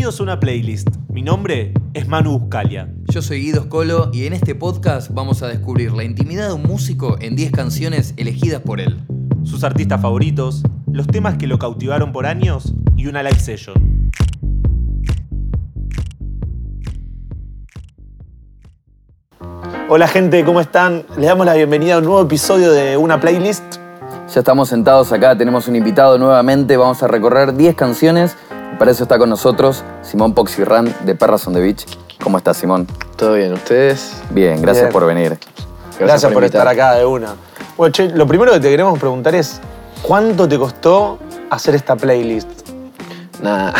Bienvenidos a una playlist. Mi nombre es Manu Buscalia. Yo soy Guido Scolo y en este podcast vamos a descubrir la intimidad de un músico en 10 canciones elegidas por él. Sus artistas favoritos, los temas que lo cautivaron por años y una live session. Hola gente, ¿cómo están? Les damos la bienvenida a un nuevo episodio de una playlist. Ya estamos sentados acá, tenemos un invitado nuevamente, vamos a recorrer 10 canciones. Para eso está con nosotros Simón Poxirran de Perras on the Beach. ¿Cómo estás, Simón? ¿Todo bien? ¿Ustedes? Bien, gracias Bien. por venir. Gracias, por, invitar. estar acá de una. Bueno, che, lo primero que te queremos preguntar es, ¿cuánto te costó hacer esta playlist? Nada.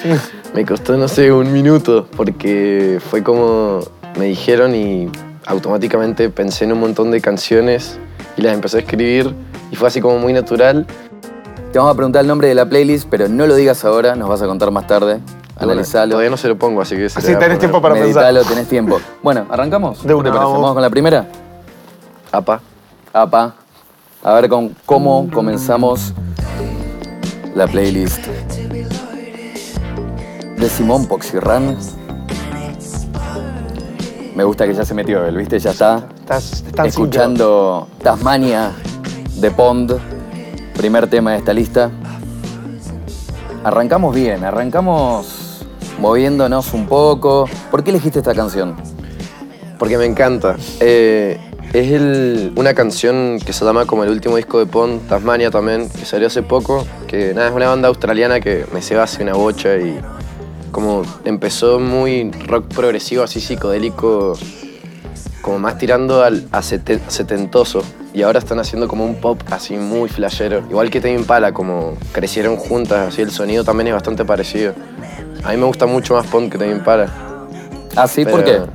me costó, no sé, un minuto, porque fue como me dijeron y automáticamente pensé en un montón de canciones y las empecé a escribir y fue así como muy natural. Te vamos a preguntar el nombre de la playlist, pero no lo digas ahora, nos vas a contar más tarde. Bueno, Analizalo. todavía no se lo pongo, así que se Así tenés poner. tiempo para Meditalo, tenés tiempo. Bueno, ¿arrancamos? De una, vamos. ¿Vamos con la primera? Apa. Apa. A ver con cómo comenzamos la playlist de Simón Poxirran. Me gusta que ya se metió él, ¿viste? Ya está Estás, estás escuchando Tasmania de Pond, primer tema de esta lista. Arrancamos bien, arrancamos moviéndonos un poco. ¿Por qué elegiste esta canción? Porque me encanta. Eh, es una canción que se llama como el último disco de Pond, Tasmania también, que salió hace poco. Que nada, es una banda australiana que me se hace una bocha y como empezó muy rock progresivo, así psicodélico, como más tirando al, a sete- setentoso. Y ahora están haciendo como un pop así muy flashero. Igual que Tame Impala, como crecieron juntas, así el sonido también es bastante parecido. A mí me gusta mucho más Pond que Tame Impala. Ah, ¿sí? ¿Por qué? Pero,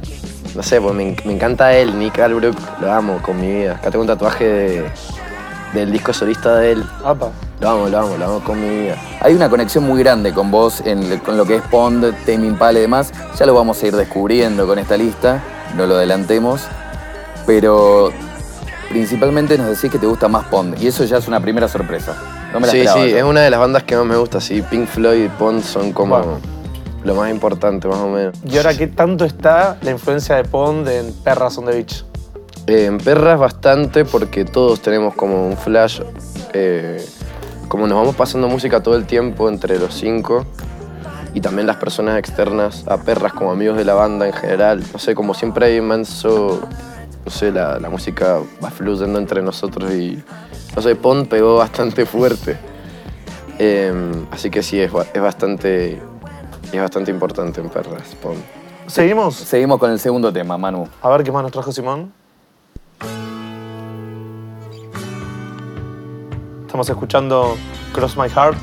No sé, pues me, en- me encanta él, Nick Albrook, lo amo con mi vida. Acá tengo un tatuaje de- del disco solista de él. Apa. Lo amo, lo amo, lo amo con mi vida. Hay una conexión muy grande con vos, en, con lo que es Pond, Tame Impala y demás. Ya lo vamos a ir descubriendo con esta lista, no lo adelantemos. Pero principalmente nos decís que te gusta más Pond, y eso ya es una primera sorpresa. No me la sí, esperaba sí, yo. es una de las bandas que más me gusta, sí. Pink Floyd y Pond son como Bueno. lo más importante, más o menos. ¿Y ahora qué tanto está la influencia de Pond en Perras on the Beach? Eh, en Perras bastante porque todos tenemos como un flash. eh, como nos vamos pasando música todo el tiempo entre los cinco y también las personas externas a Perras como amigos de la banda en general. No sé, como siempre hay inmenso, no sé, la, la música va fluyendo entre nosotros y, no sé, Pond pegó bastante fuerte. Eh, así que sí, es, es bastante, es bastante importante en Perras, Pond. ¿Seguimos? Seguimos con el segundo tema, Manu. A ver qué más nos trajo Simón. Estamos escuchando Cross My Heart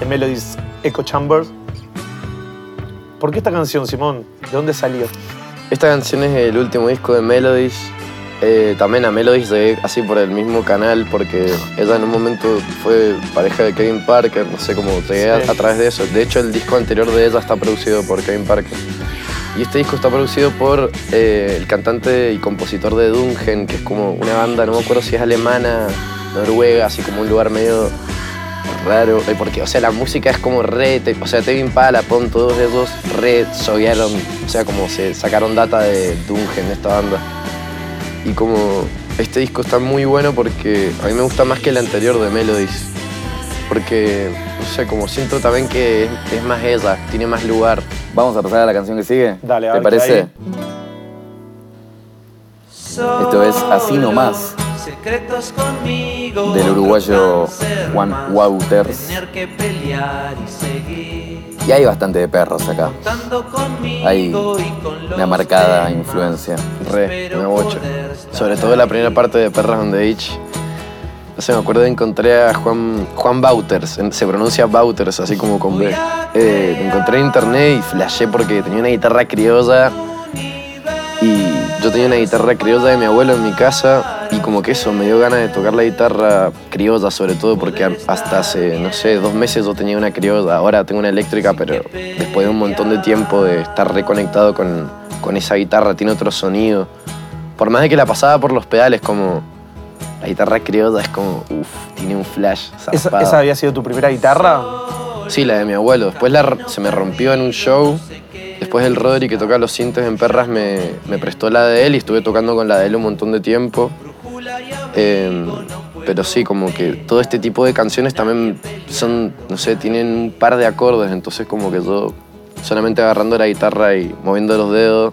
de Melody's Echo Chamber. ¿Por qué esta canción, Simón? ¿De dónde salió? Esta canción es el último disco de Melodies. Eh, también a Melodies llegué así por el mismo canal porque ella en un momento fue pareja de Kevin Parker, no sé cómo llegué a, Sí. a través de eso. De hecho, el disco anterior de ella está producido por Kevin Parker. Y este disco está producido por eh, el cantante y compositor de Dungen, que es como una banda, no me acuerdo si es alemana, noruega, así como un lugar medio raro. eh, Porque, o sea, la música es como re. te- o sea, Tame Impala, Pon, todos esos re soguearon. O sea, como se sacaron data de Dungen, esta banda. Y como este disco está muy bueno porque a mí me gusta más que el anterior de Melodies. Porque, no sé, como siento también que es, es más ella, tiene más lugar. Vamos a pasar a la canción que sigue. Dale, a ¿Te parece? hay. Esto es Así Nomás, Secretos conmigo. del uruguayo Juan Wouters. Tener que pelear y seguir. Y hay bastante de perros acá. Hay una marcada influencia. Re, una bocha. Sobre todo la primera parte de Perras on the Beach. No sé, me acuerdo que encontré a Juan, Juan Bauters, se pronuncia Bauters, así como con B. Eh, encontré en internet y flashé porque tenía una guitarra criolla. Yo tenía una guitarra criolla de mi abuelo en mi casa y como que eso me dio ganas de tocar la guitarra criolla, sobre todo porque hasta hace, no sé, dos meses yo tenía una criolla, ahora tengo una eléctrica, pero después de un montón de tiempo de estar reconectado con, con esa guitarra, tiene otro sonido. Por más de que la pasaba por los pedales, como la guitarra criolla es como, uff, tiene un flash. ¿Esa, esa había sido tu primera guitarra? Sí, la de mi abuelo. Después la se me rompió en un show. Después el Rodri que toca los sintes en Perras me, me prestó la de él y estuve tocando con la de él un montón de tiempo. Eh, pero sí, como que todo este tipo de canciones también son, no sé, tienen un par de acordes, entonces como que yo solamente agarrando la guitarra y moviendo los dedos,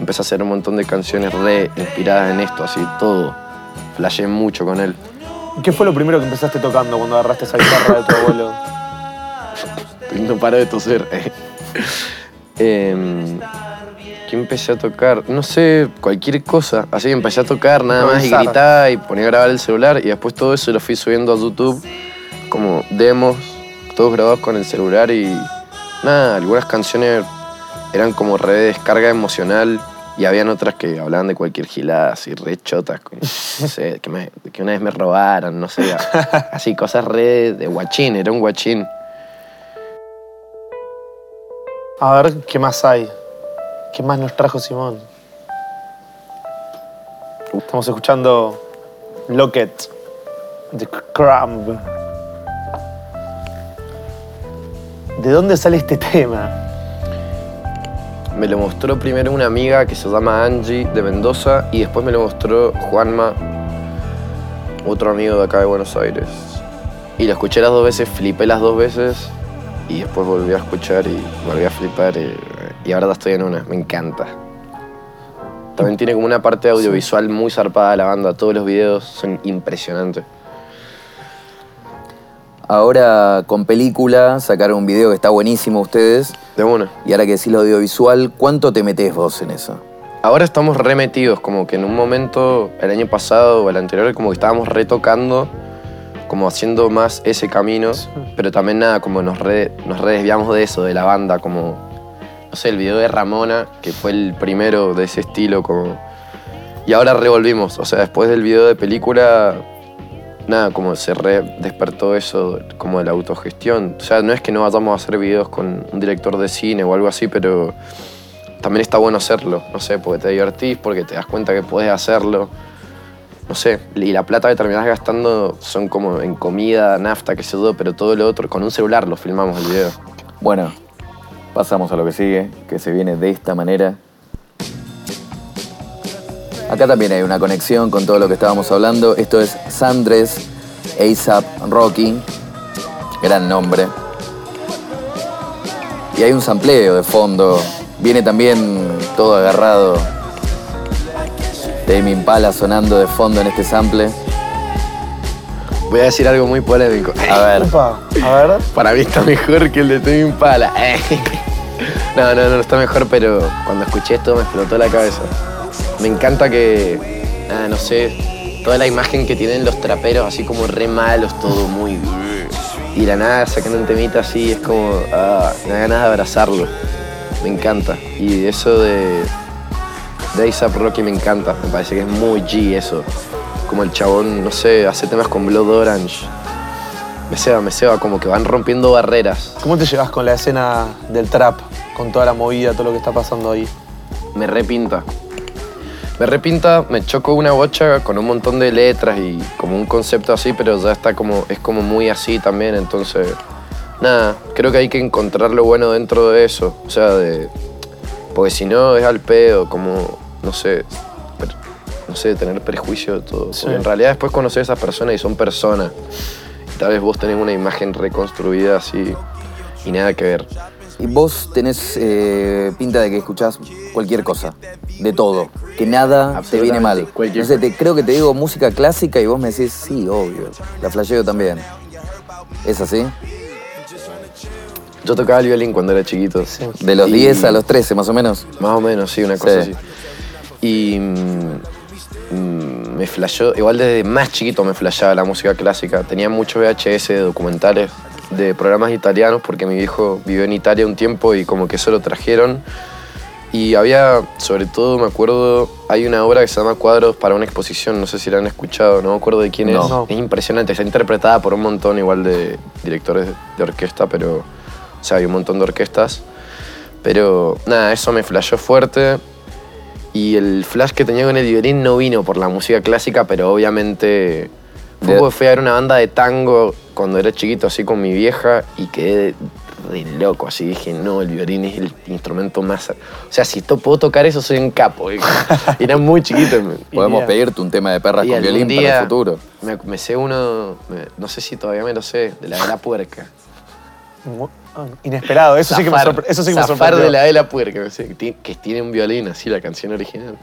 empecé a hacer un montón de canciones re inspiradas en esto, así todo. Flashé mucho con él. ¿Qué fue lo primero que empezaste tocando cuando agarraste esa guitarra de tu abuelo? No paro de toser. Em, ¿Qué empecé a tocar? No sé, cualquier cosa. Así empecé a tocar nada más y gritaba y ponía a grabar el celular y después todo eso lo fui subiendo a YouTube como demos, todos grabados con el celular y nada, algunas canciones eran como re de descarga emocional y habían otras que hablaban de cualquier gilada, así re chotas, como, no sé, que, me- que una vez me robaran, no sé, así cosas re de guachín, era un guachín. A ver, ¿qué más hay? ¿Qué más nos trajo Simón? Estamos escuchando Locket de Crumb. ¿De dónde sale este tema? Me lo mostró primero una amiga que se llama Angie de Mendoza y después me lo mostró Juanma, otro amigo de acá de Buenos Aires. Y lo escuché las dos veces, flipé las dos veces y después volví a escuchar y volví a flipar y, y ahora estoy en una, me encanta. También tiene como una parte audiovisual muy zarpada la banda, todos los videos son impresionantes. Ahora con película sacaron un video que está buenísimo ustedes. De una. Y ahora que decís lo audiovisual, ¿cuánto te metés vos en eso? Ahora estamos remetidos, como que en un momento, el año pasado o el anterior, como que estábamos retocando, como haciendo más ese camino, pero también nada, como nos, re- nos re desviamos de eso, de la banda, como, no sé, el video de Ramona, que fue el primero de ese estilo, como... Y ahora revolvimos, o sea, después del video de película, nada, como se re despertó eso como de la autogestión. O sea, no es que no vayamos a hacer videos con un director de cine o algo así, pero también está bueno hacerlo, no sé, porque te divertís, porque te das cuenta que puedes hacerlo. No sé, y la plata que terminás gastando son como en comida, nafta, qué sé yo, pero todo lo otro, con un celular lo filmamos el video. Bueno, pasamos a lo que sigue, que se viene de esta manera. Acá también hay una conexión con todo lo que estábamos hablando. Esto es Sandres ASAP Rocky. Gran nombre. Y hay un sampleo de fondo. Viene también todo agarrado. Tame Impala sonando de fondo en este sample. Voy a decir algo muy polémico. A ver, a ver. Para mí está mejor que el de Tame Impala. No, no, no está mejor, pero cuando escuché esto me explotó la cabeza. Me encanta que, ah, no sé, toda la imagen que tienen los traperos, así como re malos, todo muy... Y la nada sacando un temita así, es como, ah, me da ganas de abrazarlo. Me encanta. Y eso de, de A$AP Rocky me encanta, me parece que es muy G eso. Como el chabón, no sé, hace temas con Blood Orange. Me ceba, me ceba, como que van rompiendo barreras. ¿Cómo te llevas con la escena del trap? Con toda la movida, todo lo que está pasando ahí. Me repinta. Me repinta, me choco una bocha con un montón de letras y como un concepto así, pero ya está como, es como muy así también, entonces, nada, creo que hay que encontrar lo bueno dentro de eso, o sea, de, porque si no es al pedo, como, no sé, per- no sé, tener prejuicio de todo, Sí. en realidad después conocer a esas personas y son personas, y tal vez vos tenés una imagen reconstruida así y nada que ver. y vos tenés eh, pinta de que escuchás cualquier cosa, de todo, que nada te viene mal. Cualquier No sé, te, creo que te digo música clásica y vos me decís, sí, obvio, la flasheo también. ¿Es así? Yo tocaba el violín cuando era chiquito. De los Y- 10 a los 13, más o menos. Más o menos, sí, una cosa Sí. así. Y mm, mm, me flashó, igual desde más chiquito me flashaba la música clásica. Tenía mucho VHS de documentales de programas italianos porque mi viejo vivió en Italia un tiempo y como que eso lo trajeron. Y había, sobre todo me acuerdo, hay una obra que se llama Cuadros para una exposición, no sé si la han escuchado, no me acuerdo de quién No. es. No. Es impresionante, está interpretada por un montón igual de directores de orquesta, pero, o sea, hay un montón de orquestas. Pero nada, eso me flashó fuerte. Y el flash que tenía con el violín no vino por la música clásica, pero obviamente Fue De- fui a ver una banda de tango cuando era chiquito, así con mi vieja, y quedé re loco. Así dije, no, el violín es el instrumento más. O sea, si to- puedo tocar eso, soy un capo. Era muy chiquito. Podemos pedirte un tema de perras con violín para el futuro. Me, me sé uno, me- no sé si todavía me lo sé, de la de la puerca. Ah, Inesperado, eso sí que me, sorpre- eso sí que me Zafar sorprendió. de la de la puerca, me sé, que ti- que tiene un violín, así la canción original.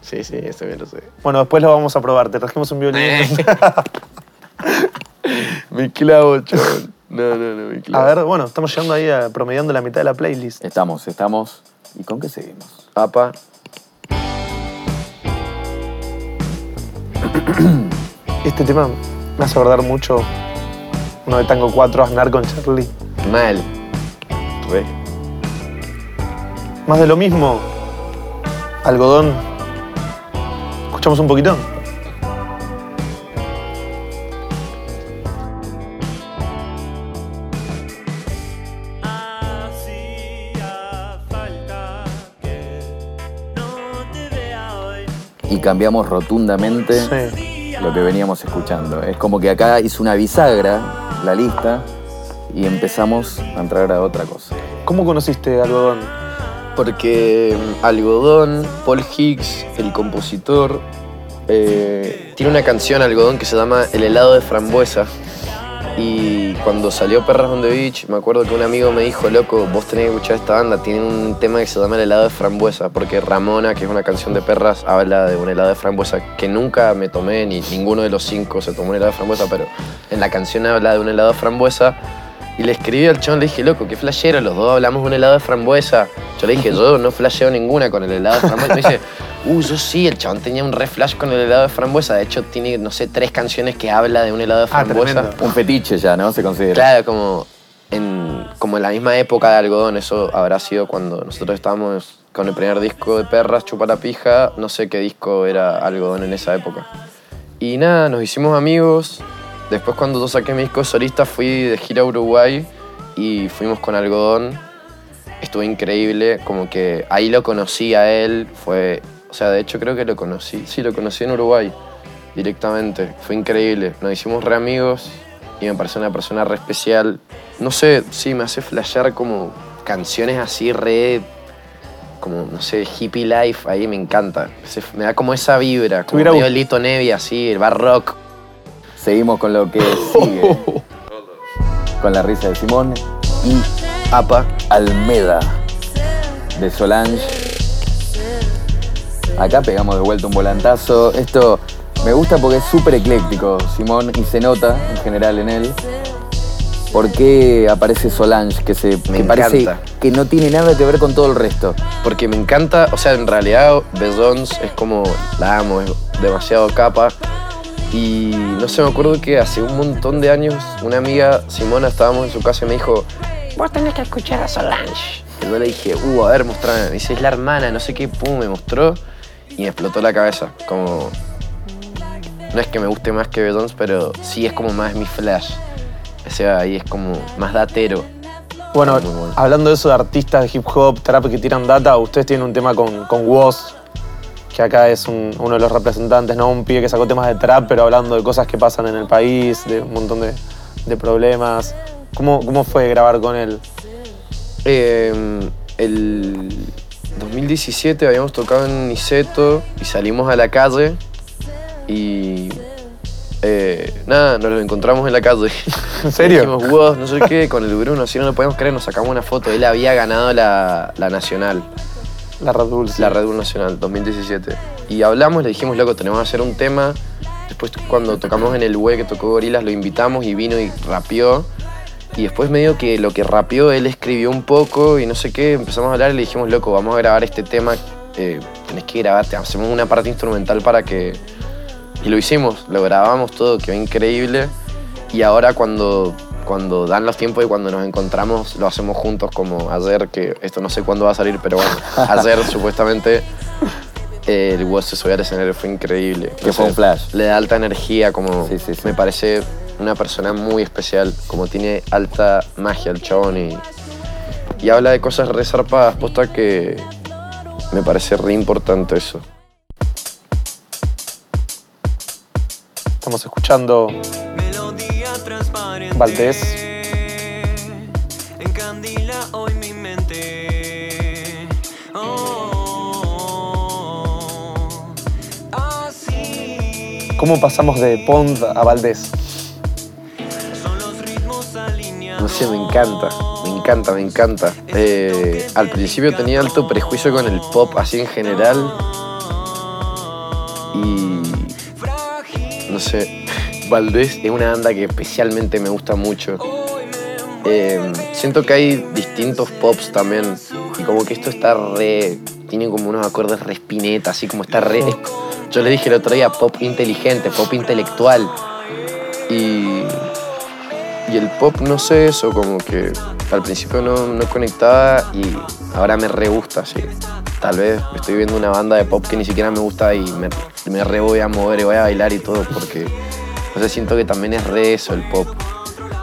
Sí, sí, ese me lo sé. Bueno, después lo vamos a probar. Te trajimos un violín. Me clavo, chaval. No, no, no, me a clavo. ver, bueno, estamos llegando ahí a, promediando la mitad de la playlist. Estamos, estamos. ¿Y con qué seguimos? Apa, Este tema me hace acordar mucho uno de Tango 4, Aznar con Charlie. mal. Re. Más de lo mismo, algodón. ¿Escuchamos un poquito? Y cambiamos rotundamente Sí. lo que veníamos escuchando. Es como que acá hizo una bisagra la lista y empezamos a entrar a otra cosa. ¿Cómo conociste algodón? Porque mm, Algodón, Paul Higgs, el compositor, eh, tiene una canción Algodón que se llama El helado de frambuesa. Y cuando salió Perras on the Beach, me acuerdo que un amigo me dijo, loco, vos tenés que escuchar esta banda, tiene un tema que se llama El helado de frambuesa, porque Ramona, que es una canción de perras, habla de un helado de frambuesa que nunca me tomé, ni ninguno de los cinco se tomó un helado de frambuesa, pero en la canción habla de un helado de frambuesa. Y le escribí al chabón, le dije, loco, qué flashero, los dos hablamos de un helado de frambuesa. Yo le dije, yo no flasheo ninguna con el helado de frambuesa. uh, yo sí, el chabón tenía un re flash con el helado de frambuesa. De hecho, tiene, no sé, tres canciones que habla de un helado de Ah, frambuesa. Un fetiche ya, ¿no? Se considera. Claro, como en, como en la misma época de algodón, eso habrá sido cuando nosotros estábamos con el primer disco de Perras, Chupa la Pija, no sé qué disco era algodón en esa época. Y nada, nos hicimos amigos. Después cuando yo saqué mi disco solista fui de gira a Uruguay y fuimos con algodón. Estuvo increíble, como que ahí lo conocí a él, fue, o sea, de hecho creo que lo conocí, sí, lo conocí en Uruguay directamente, fue increíble, nos hicimos re amigos y me parece una persona re especial. No sé, sí, me hace flashear como canciones así re, como, no sé, hippie life, ahí me encanta, Se- me da como esa vibra, como medio Lito Nevi así, el bar rock. Seguimos con lo que sigue. con la risa de Simón y Apa, Almeda de Solange. Acá pegamos de vuelta un volantazo. Esto me gusta porque es súper ecléctico, Simón, y se nota en general en él. ¿Por qué aparece Solange? Que, se, Me que parece que no tiene nada que ver con todo el resto. porque me encanta, o sea, en realidad Bezoms es como, la amo, es demasiado capa. Y no sé, me acuerdo que hace un montón de años una amiga, Simona, estábamos en su casa y me dijo, vos tenés que escuchar a Solange. Y yo le dije, uh, a ver, mostrame. Me dice, es la hermana, no sé qué, pum, me mostró y me explotó la cabeza. Como, no es que me guste más que Bezoms, pero sí es como más mi flash. O sea, ahí es como más datero. Bueno, hablando de eso de artistas de hip hop, trap que tiran data, ustedes tienen un tema con, con Woz, que acá es un- uno de los representantes, ¿no? Un pibe que sacó temas de trap, pero hablando de cosas que pasan en el país, de un montón de, de problemas. ¿Cómo, ¿Cómo fue grabar con él? Eh, el 2017 habíamos tocado en Niceto y salimos a la calle y eh, nada, nos lo encontramos en la calle. ¿En serio? Dijimos, wow, no sé qué, con el Bruno, así no lo podemos creer, nos sacamos una foto. Él había ganado la, la Nacional, La Red Bull. sí. la Red Bull Nacional 2017. Y hablamos, le dijimos, loco, tenemos que hacer un tema. Después cuando tocamos en el web que tocó Gorilas, lo invitamos y vino y rapeó. Y después medio que lo que rapeó, él escribió un poco y no sé qué, empezamos a hablar y le dijimos, loco, vamos a grabar este tema, eh, tenés que grabarte, hacemos una parte instrumental para que... Y lo hicimos, lo grabamos todo, quedó increíble. Y ahora cuando, cuando dan los tiempos y cuando nos encontramos, lo hacemos juntos como ayer, que esto no sé cuándo va a salir, pero bueno, ayer supuestamente eh, el Woz se subió al escenario, fue increíble. Que fue un flash. Le da alta energía, como Sí, sí, sí. me parece una persona muy especial, como tiene alta magia el chabón y, y habla de cosas re zarpadas, posta que me parece re importante eso. Estamos escuchando Melodía transparente. Valdés. Encandila hoy mi mente. Oh, así ¿Cómo pasamos de Pond a Valdés? Me encanta, me encanta, me encanta. Eh, al principio tenía alto prejuicio con el pop así en general. Y. No sé, Valdés es una banda que especialmente me gusta mucho. Eh, siento que hay distintos pops también. Y como que esto está re. Tiene como unos acordes re espineta, así como está re. Yo le dije el otro día pop inteligente, pop intelectual. Pop, no sé eso, como que al principio no, no conectaba y ahora me re gusta, sí. Tal vez estoy viendo una banda de pop que ni siquiera me gusta y me, me re voy a mover y voy a bailar y todo porque, no sé, siento que también es re eso el pop.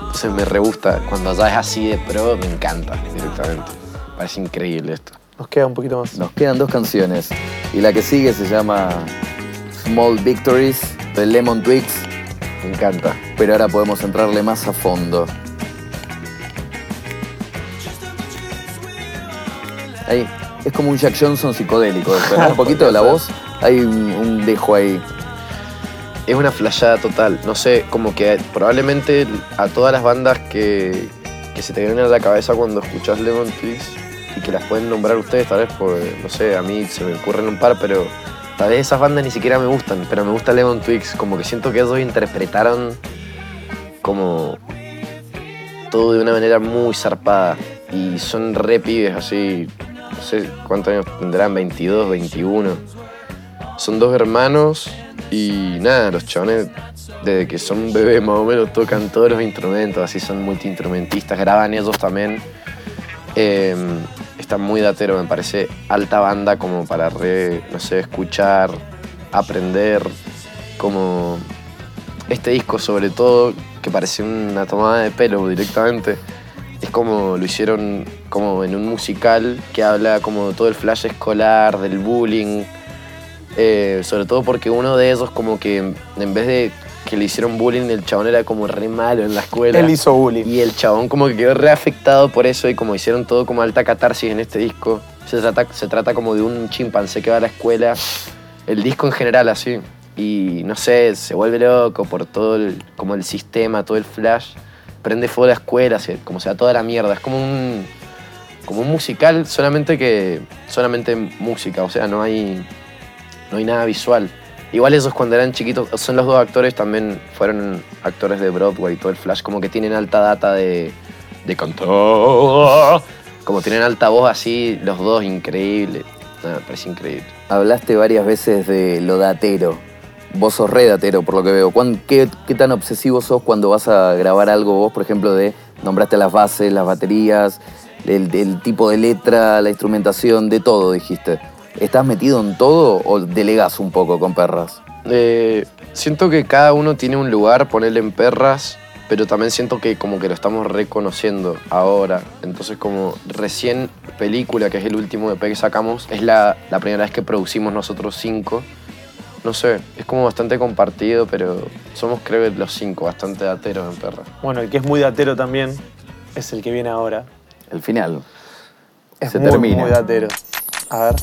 Entonces me re gusta. Cuando ya es así de pro, me encanta directamente. Parece increíble esto. Nos queda un poquito más. Nos quedan dos canciones. Y la que sigue se llama Small Victories de Lemon Twigs. Me encanta. Pero ahora podemos entrarle más a fondo. Ahí, es como un Jack Johnson psicodélico. Un poquito de la voz. Hay un, un dejo ahí. Es una flashada total. No sé, como que probablemente a todas las bandas que, que se te vienen a la cabeza cuando escuchas Lemon Twigs y que las pueden nombrar ustedes, tal vez, porque, no sé, a mí se me ocurren un par, pero tal esas bandas ni siquiera me gustan, pero me gusta Lemon Twigs. Como que siento que ellos interpretaron como todo de una manera muy zarpada y son re pibes, así, no sé cuántos años tendrán, 22, 21. Son dos hermanos y nada, los chavales desde que son bebés más o menos tocan todos los instrumentos, así son multiinstrumentistas, graban ellos también. Eh, está muy datero, me parece alta banda como para re, no sé, escuchar, aprender, como este disco sobre todo, que parece una tomada de pelo directamente, es como lo hicieron como en un musical que habla como todo el flash escolar, del bullying, eh, sobre todo porque uno de esos como que en vez de que le hicieron bullying, el chabón era como re malo en la escuela. Él hizo bullying. Y el chabón como que quedó reafectado por eso y como hicieron todo como alta catarsis en este disco. Se trata, se trata como de un chimpancé que va a la escuela. El disco en general así. Y no sé, se vuelve loco por todo el, como el sistema, todo el flash. Prende fuego la escuela, se- como sea toda la mierda. Es como un, como un musical, solamente que solamente música, o sea, no hay, no hay nada visual. Igual esos cuando eran chiquitos, son los dos actores, también fueron actores de Broadway, todo el flash, como que tienen alta data de, de cantar. Como tienen alta voz así, los dos, increíble. Nada, parece increíble. Hablaste varias veces de lo datero. Vos sos re datero, por lo que veo. ¿Cuán- qué, tan obsesivo sos cuando vas a grabar algo vos, por ejemplo, de nombraste las bases, las baterías, el tipo de letra, la instrumentación, de todo, dijiste? ¿Estás metido en todo o delegas un poco con perras? Eh, siento que cada uno tiene un lugar, ponerle en perras, pero también siento que como que lo estamos reconociendo ahora. Entonces como recién película, que es el último EP que sacamos, es la, la primera vez que producimos nosotros cinco. No sé, es como bastante compartido, pero somos creo que los cinco bastante dateros en perras. Bueno, el que es muy datero también es el que viene ahora. El final. Es Se muy, termina. muy datero. A ver.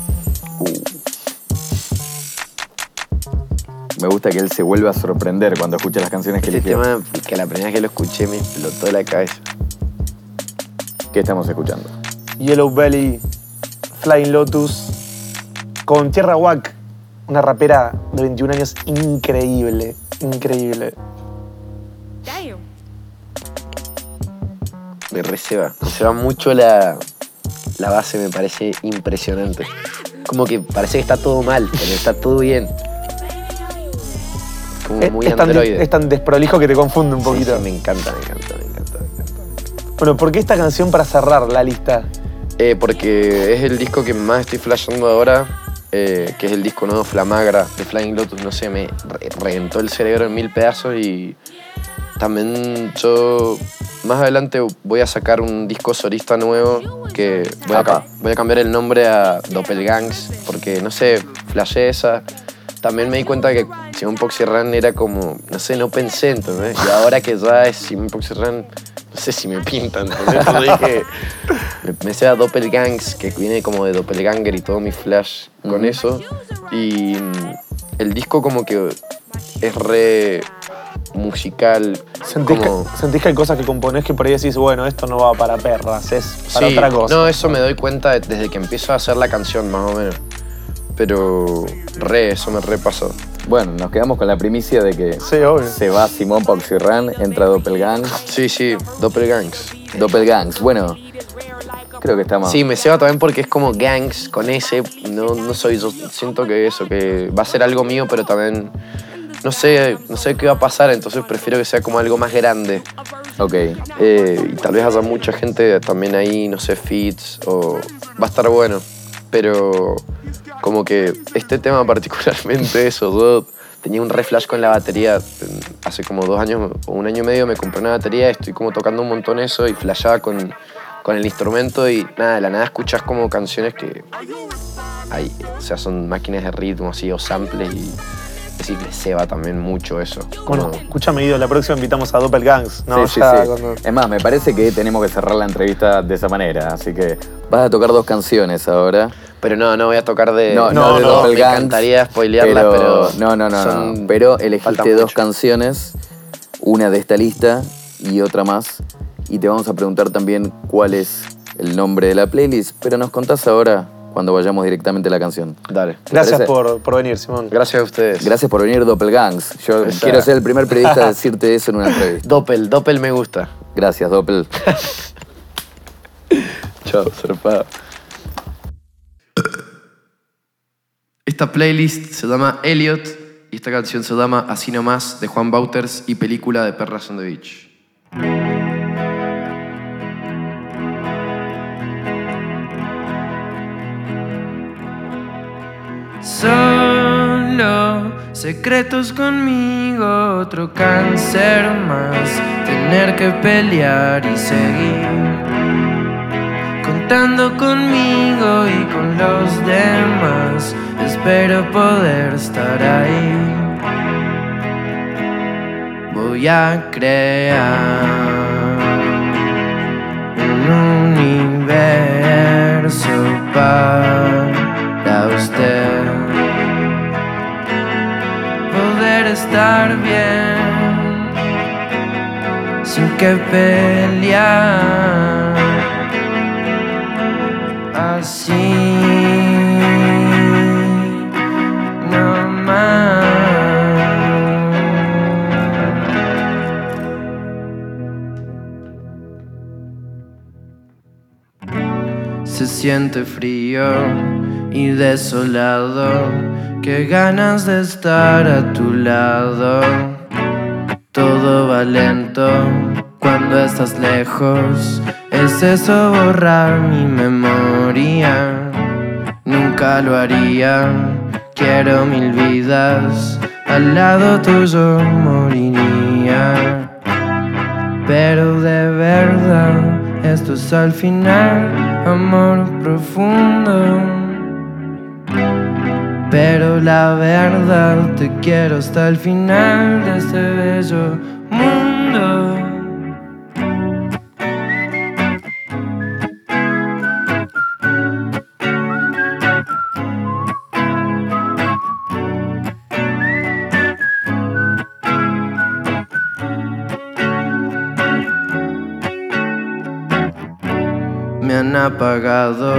Me gusta que él se vuelva a sorprender cuando escucha las canciones que Este eligió. tema, que la primera vez que lo escuché me explotó la cabeza. ¿Qué estamos escuchando? Yellow Belly, Flying Lotus, con Tierra Wack, una rapera de 21 años increíble, increíble. Damn. Me receba. Me ceba mucho la, la base, me parece impresionante. Como que parece que está todo mal, pero está todo bien. Como Es, muy es tan, es tan desprolijo que te confunde un Sí, poquito. sí, me encanta, me encanta, me encanta. me encanta. Bueno, ¿por qué esta canción para cerrar la lista? Eh, porque es el disco que más estoy flashando ahora, eh, que es el disco nuevo Flamagra de Flying Lotus. No sé, me re- reventó el cerebro en mil pedazos y también yo más adelante voy a sacar un disco solista nuevo que voy a, voy a cambiar el nombre a Doppelgangs porque no sé, flashé esa. también me di cuenta que Simón Poxirran era como, no sé, no pensé, ¿entendés? Y ahora que ya es Simón Poxirran, no sé si me pinta, ¿entendés? Entonces dije, me, me sea Doppelgangs, que viene como de Doppelganger y todo mi flash con eso. Y el disco como que es re musical. ¿Sentís, como- que, sentís que hay cosas que componés que por ahí decís, bueno, esto no va para perras, es para Sí, otra cosa? No, eso me doy cuenta de- desde que empiezo a hacer la canción, más o menos. Pero re, eso me repasó. Bueno, nos quedamos con la primicia de que Sí, se va Simón Poxirran, entra Doppelgang. Sí, sí, Doppelgangs. Doppelgangs. Bueno, creo que estamos. Sí, me ceba también porque es como gangs con ese. No, no soy yo. Siento que eso, que va a ser algo mío, pero también no sé, no sé qué va a pasar, entonces prefiero que sea como algo más grande. Ok. Eh, y tal vez haya mucha gente también ahí, no sé, feats, o va a estar bueno. Pero como que este tema particularmente, eso, yo tenía un reflash con la batería. Hace como dos años o un año y medio me compré una batería, estoy como tocando un montón eso y flashaba con, con el instrumento y nada, de la nada escuchas como canciones que hay, o sea, son máquinas de ritmo así o samples y decir, le ceba también mucho eso. Bueno, Como- escúchame, Guido, la próxima invitamos a Doppelgangs. No, sí, sí, Ya sí. cuando- Es más, me parece que tenemos que cerrar la entrevista de esa manera. Así que vas a tocar dos canciones ahora. Pero no, no voy a tocar de. No, no, de no, Me encantaría spoilearlas, pero. No, no, no, son- no. Pero elegiste dos canciones, una de esta lista y otra más. Y te vamos a preguntar también cuál es el nombre de la playlist. Pero nos contás ahora cuando vayamos directamente a la canción. Dale. ¿Te Gracias por, por venir, Simón. Gracias a ustedes. Gracias por venir, Doppelgangs. Yo quiero ser el primer periodista a decirte eso en una entrevista. Doppel, Doppel me gusta. Gracias, Doppel. Chao, zarpado. Esta playlist se llama Elliot y esta canción se llama Así nomás de Juan Bauters y película de Perras on the Beach. Solo secretos conmigo, otro cáncer más, tener que pelear y seguir contando conmigo y con los demás. Espero poder estar ahí. Voy a crear un universo para usted. Estar bien sin que pelear así no más. Se siente frío y desolado, qué ganas de estar a tu lado. Todo va lento cuando estás lejos. Es eso borrar mi memoria. Nunca lo haría. Quiero mil vidas. Al lado tuyo moriría. Pero de verdad, esto es al final amor profundo. Pero la verdad te quiero hasta el final de este bello mundo. Me han apagado,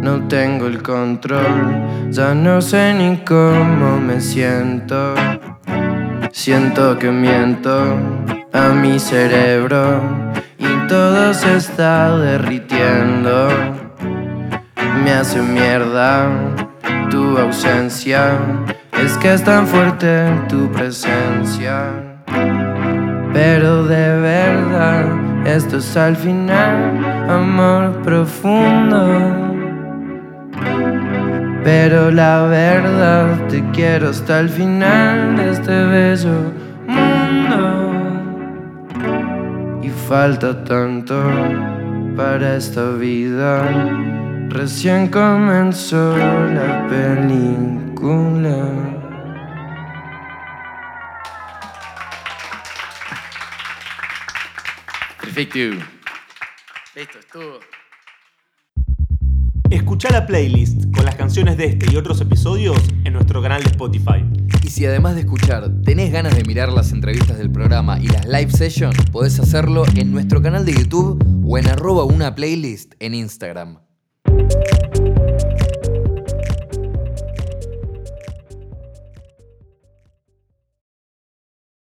no tengo el control, ya no sé ni cómo me siento. Siento que miento a mi cerebro y todo se está derritiendo. Me hace mierda tu ausencia, es que es tan fuerte tu presencia. Pero de verdad, esto es al final amor profundo. Pero la verdad te quiero hasta el final de este beso mundo. Y falta tanto para esta vida. Recién comenzó la película. Perfecto. Listo, estuvo. Escucha la playlist con las canciones de este y otros episodios en nuestro canal de Spotify. Y si además de escuchar tenés ganas de mirar las entrevistas del programa y las live sessions, podés hacerlo en nuestro canal de YouTube o en arroba una playlist en Instagram.